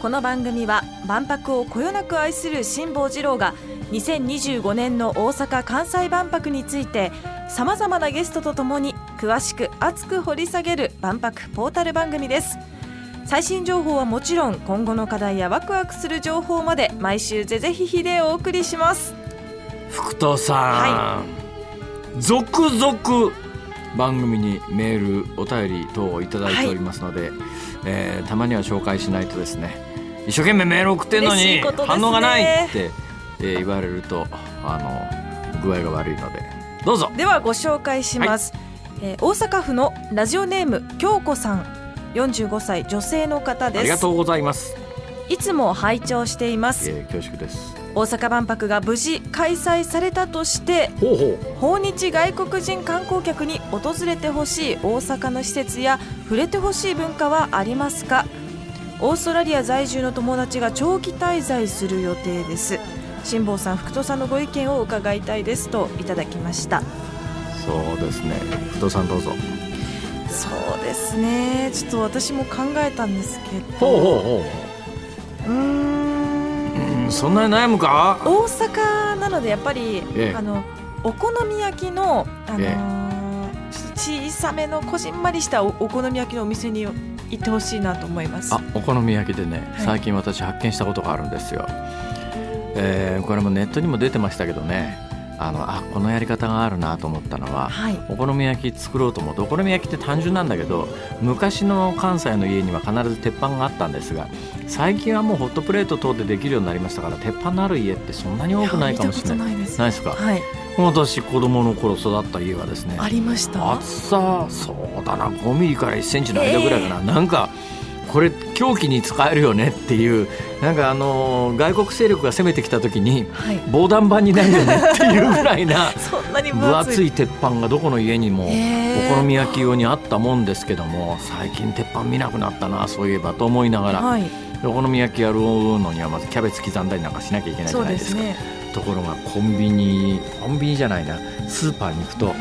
この番組は万博をこよなく愛する辛坊治郎が2025年の大阪・関西万博についてさまざまなゲストとともに詳しく熱く掘り下げる万博ポータル番組です。最新情報はもちろん今後の課題やワクワクする情報まで毎週ぜぜひひでお送りします。福藤さん、続々番組にメールお便り等をいただいておりますので、えーたまには紹介しないとですね一生懸命メール送ってんのに反応がないって、えー言われるとあの具合が悪いので。どうぞ。ではご紹介します、えー大阪府のラジオネーム京子さん。45歳女性の方です。ありがとうございます、いつも拝聴しています。えー恐縮です。大阪万博が無事開催されたとして訪日外国人観光客に訪れてほしい大阪の施設や触れてほしい文化はありますか？オーストラリア在住の友達が長期滞在する予定です。辛坊さん福戸さんのご意見を伺いたいですといただきました。そうですね。不動産どうぞ。そうですね。ちょっと私も考えたんですけど。ほうほうほうう。うん。そんなに悩むか？大阪なのでやっぱり、ええ。あのお好み焼きの、あのーえ小さめのこじんまりしたおお好み焼きのお店に行ってほしいなと思います。あお好み焼きでねはい。最近私発見したことがあるんですよ、えーこれもネットにも出てましたけどね。あのあこのやり方があるなと思ったのははい。お好み焼き作ろうと思う。とお好み焼きって単純なんだけど昔の関西の家には必ず鉄板があったんですが最近はもうホットプレート等でできるようになりましたから鉄板のある家ってそんなに多くないかもしれない。ないですか？はい私子供の頃育った家はですねありました？厚さそうだな5ミリから1センチの間ぐらいかな、なんかこれ凶器に使えるよねっていうなんかあのー外国勢力が攻めてきた時にはい。防弾板になるよねっていうぐらいな 分分厚い鉄板がどこの家にもお好み焼き用にあったもんですけども最近鉄板見なくなったなそういえばと思いながら、はい。お好み焼きやるのにはまずキャベツ刻んだりなんかしなきゃいけないじゃないですか。ところがコンビニコンビニじゃないなスーパーに行くと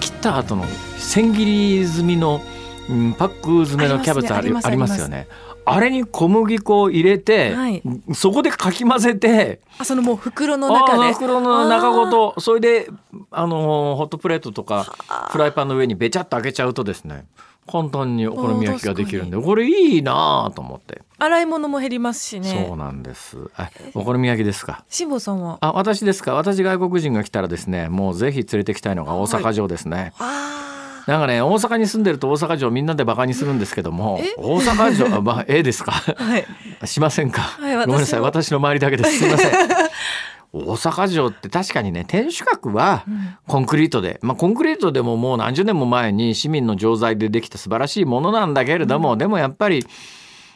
切った後の千切り済みの、うん、パック詰めのキャベツありありますねありますよね。あれに小麦粉を入れて、はい。そこでかき混ぜてあそのもう袋の中で？袋の中ごとそれであのーホットプレートとかフライパンの上にべちゃっと開けちゃうとですね簡単にお好み焼きができるんでこれいいなと思って、洗い物も減りますしね。そうなんです。あお好み焼きですか？辛坊さんは？あ私ですか？私外国人が来たらですねもうぜひ連れてきたいのが大阪城ですね、あなんかね大阪に住んでると大阪城みんなでバカにするんですけどもえ？大阪城あまあええですか？ー はい。しませんか、い私も。ごめんなさい。私の周りだけです。すいません 大阪城って確かにね天守閣はコンクリートで、まあ、コンクリートでももう何十年も前に市民の錠剤でできた素晴らしいものなんだけれども、でもやっぱり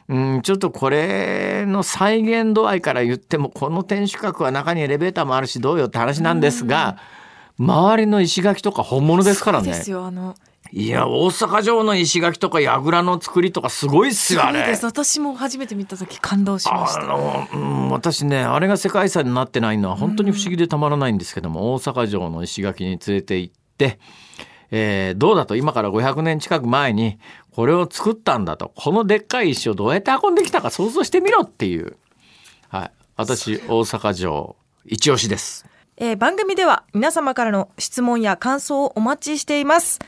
うん、ちょっとこれの再現度合いから言ってもこの天守閣は中にエレベーターもあるしどうよって話なんですが、周りの石垣とか本物ですからね。ですよあのいや大阪城の石垣とか櫓の作りとかすごいっすよです。私も初めて見た時感動しましあたの、うん、私ねあれが世界遺産になってないのは本当に不思議でたまらないんですけども、大阪城の石垣に連れて行って、えーどうだと今から500年近く前にこれを作ったんだとこのでっかい石をどうやって運んできたか想像してみろっていう、はい、私大阪城一押しです。えー番組では皆様からの質問や感想をお待ちしています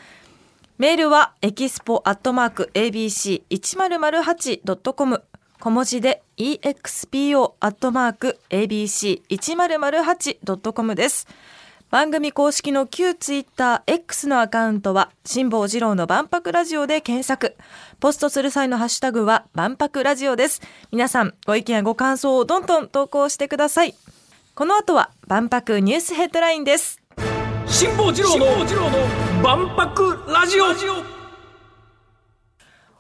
メールはエキスポアットマーク ABC1008.com 小文字で expo アットマーク ABC1008.com です。番組公式の旧ツイッター X のアカウントは辛坊治郎の万博ラジオで検索。ポストする際のハッシュタグは万博ラジオです。皆さんご意見やご感想をどんどん投稿してください。この後は万博ニュースヘッドラインです。辛坊治郎の万博ラジオ。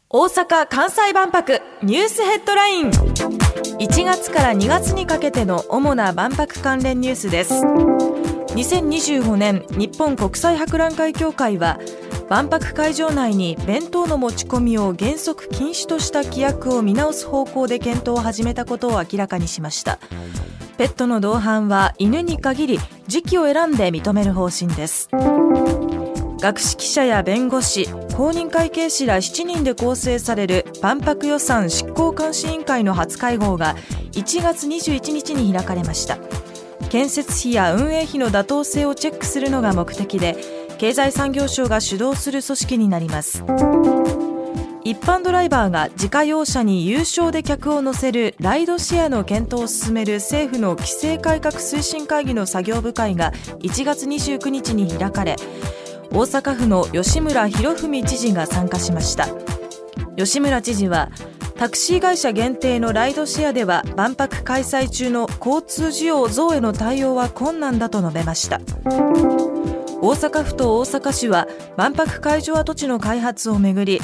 大阪・関西万博ニュースヘッドライン。1月から2月にかけての主な万博関連ニュースです。2025年日本国際博覧会協会は万博会場内に弁当の持ち込みを原則禁止とした規約を見直す方向で検討を始めたことを明らかにしました。ペットの同伴は犬に限り時期を選んで認める方針です。学識者や弁護士公認会計士ら7人で構成される万博予算執行監視委員会の初会合が1月21日に開かれました。建設費や運営費の妥当性をチェックするのが目的で経済産業省が主導する組織になります。一般ドライバーが自家用車に有償で客を乗せるライドシェアの検討を進める政府の規制改革推進会議の作業部会が1月29日に開かれ大阪府の吉村博文知事が参加しました。吉村知事はタクシー会社限定のライドシェアでは万博開催中の交通需要増への対応は困難だと述べました。大阪府と大阪市は万博会場跡地の開発をめぐり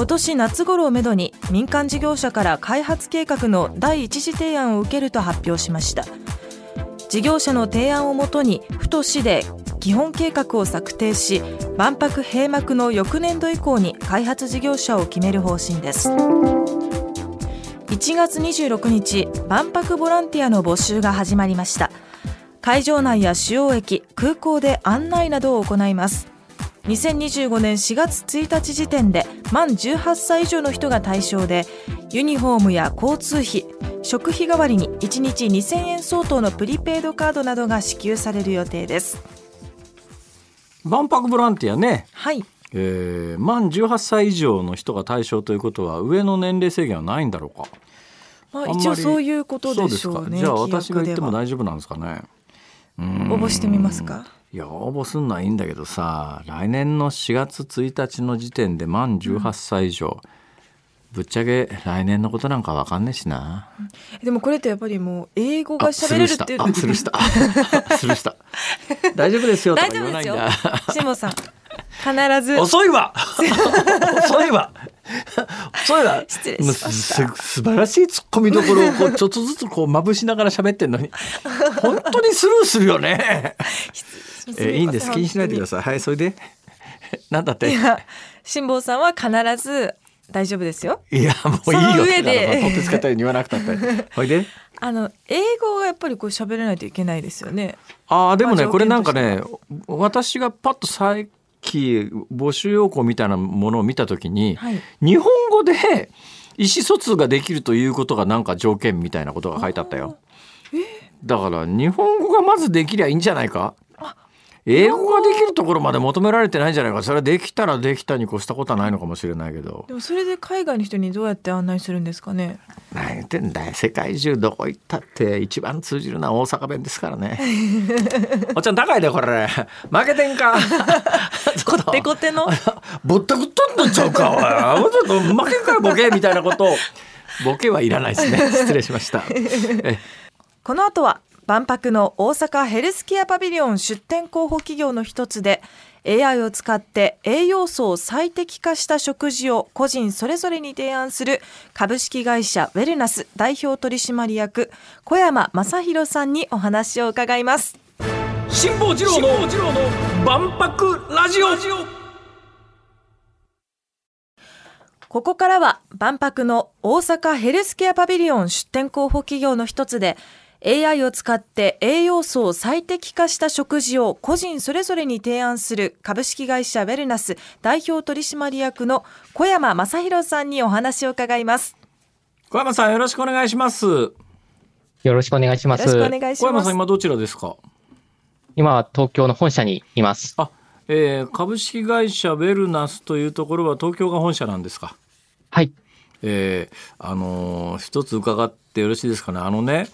今年夏頃をめどに民間事業者から開発計画の第一次提案を受けると発表しました。事業者の提案をもとに府と市で基本計画を策定し万博閉幕の翌年度以降に開発事業者を決める方針です。1月26日万博ボランティアの募集が始まりました。会場内や主要駅空港で案内などを行います。2025年4月1日時点で満18歳以上の人が対象でユニフォームや交通費食費代わりに1日2000円相当のプリペイドカードなどが支給される予定です。万博ボランティアね、はい。えー、満18歳以上の人が対象ということは上の年齢制限はないんだろうか。まあ、一応そういうことでしょうねじゃあ私が言っても大丈夫なんですかね。応応募してみますかいや応募すんのはいいんだけどさ来年の4月1日の時点で満18歳以上、ぶっちゃけ来年のことなんかわかんねえしな。でもこれってやっぱりもう英語が喋れるっていうあスルーした。あスルーした。スルーした。大丈夫ですよとか言わないんだ。下野さん。必ず。遅いわ。遅いわ。遅いわ。失礼しました。す素晴らしいツッコミどころをこう ちょっとずつこうまぶしながら喋ってんのに。本当にスルーするよね、えーいいんです。気にしないでくだささいはいそれで？なんだって？いや辛坊さんは必ず大丈夫ですよ。いやもういいそのよ上で。取ってつけたように言わなくたって ほいで？あの英語がやっぱりこう喋れないといけないですよね。ああでもねまあこれなんか条ね私がパッとさっき募集要項みたいなものを見た時に、はい。日本語で意思疎通ができるということがなんか条件みたいなことが書いてあったよ。だから日本語がまずできりゃいいんじゃないか？英語ができるところまで求められてないんじゃないか。それはできたらできたに越したことはないのかもしれないけど。でもそれで海外の人にどうやって案内するんですかね？何言ってんだよ。世界中どこ行ったって一番通じるのは大阪弁ですからね。おっちゃん高いでこれ。負けてんか。こってこての？ぼったくっとんのちゃうか。おい。ちょっと負けんかよボケみたいなこと。をボケはいらないですね。失礼しました。え。この後は万博の大阪ヘルスケアパビリオン出展候補企業の一つで AI を使って栄養素を最適化した食事を個人それぞれに提案する株式会社ウェルナス代表取締役小山正弘さんにお話を伺います。辛坊治郎の万博ラジオ。ここからは万博の大阪ヘルスケアパビリオン出展候補企業の一つで AI を使って栄養素を最適化した食事を個人それぞれに提案する株式会社ウェルナス代表取締役の小山正弘さんにお話を伺います。小山さんよろしくお願いしますよろしくお願いします。よろしくお願いし小山ます。さん今どちらですか？今は東京の本社にいます。あ、えー株式会社ウェルナスというところは東京が本社なんですか？はい。えーあのー一つ伺ってよろしいですかねあのね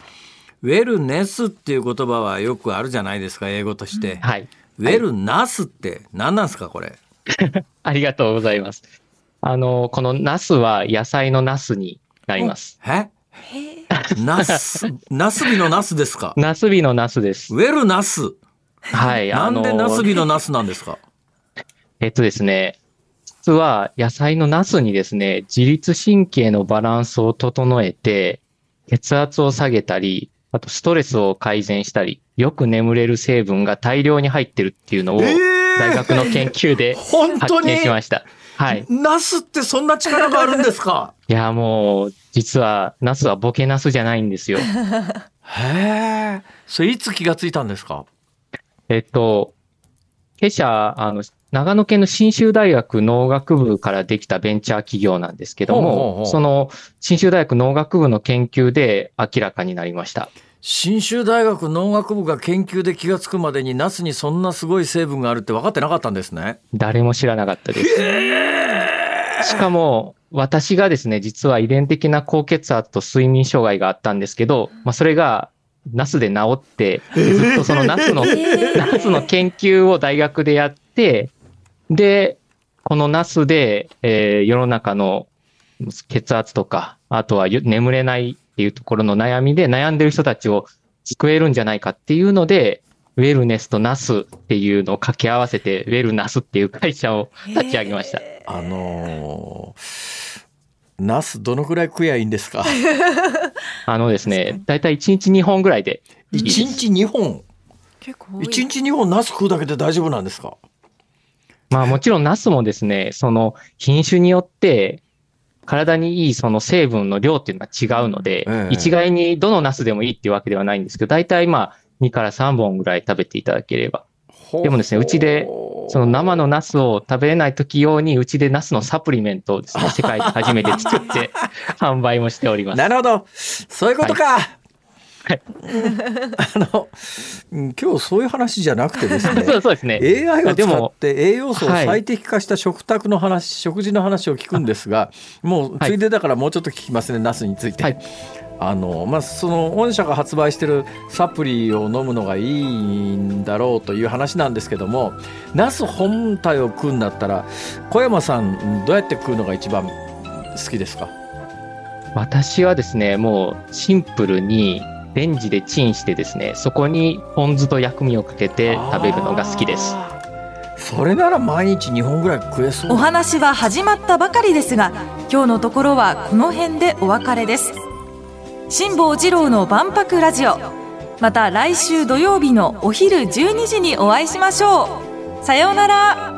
ウェルネスっていう言葉はよくあるじゃないですか英語として、はい。ウェルナスって何なんですかこれ？ありがとうございます。あの、このナスは野菜のナスになります。え？ナスナスビのナスですか？ナスビのナスです。ウェルナス？はい。なんでナスビのナスなんですか？えっとですね、実は野菜のナスにですね、自律神経のバランスを整えて、血圧を下げたり、あとストレスを改善したり、よく眠れる成分が大量に入ってるっていうのを、大学の研究で 発見しました。はい。ナスってそんな力があるんですか？いや、もう、実は、ナスはボケナスじゃないんですよ。へえ。それいつ気がついたんですか？えっと、弊社、あの、長野県の信州大学農学部からできたベンチャー企業なんですけども、その信州大学農学部の研究で明らかになりました。信州大学農学部が研究で気がつくまでにナスにそんなすごい成分があるって分かってなかったんですね。誰も知らなかったです。しかも、私がですね、実は遺伝的な高血圧と睡眠障害があったんですけど、まあ、それがナスで治って、ずっとそのナスの、ナスの研究を大学でやって、で、このナスで、えー、世の中の血圧とか、あとは眠れないっていうところの悩みで悩んでる人たちを救えるんじゃないかっていうので、ウェルネスとナスっていうのを掛け合わせて、ウェルナスっていう会社を立ち上げました。あのー、ナスどのくらい食えばいいんですか？あのですね、だいたい1日2本ぐらいでいい1日2本？結構1日2本ナス食うだけで大丈夫なんですか？まあもちろんナスもですね、その品種によって体にいいその成分の量っていうのは違うので、ええ、一概にどのナスでもいいっていうわけではないんですけど、大体まあ2から3本ぐらい食べていただければ。でもですね、うちでその生のナスを食べれない時用に、うちでナスのサプリメントをですね、世界で初めて作って 販売もしております。なるほど。そういうことか。はいあの今日そういう話じゃなくてですね そうですね。AI を使って栄養素を最適化した食卓の話、食事の話を聞くんですがもうついでだからもうちょっと聞きますね、ナスについて。はい。あのまあ、その御社が発売してるサプリを飲むのがいいんだろうという話なんですけどもナス本体を食うんだったら小山さんどうやって食うのが一番好きですか？私はですねもうシンプルにレンジでチンしてですね、そこにポン酢と薬味をかけて食べるのが好きです。それなら毎日2本ぐらい食えそう。お話は始まったばかりですが今日のところはこの辺でお別れです。辛坊治郎の万博ラジオ。また来週土曜日のお昼12時にお会いしましょう。さようなら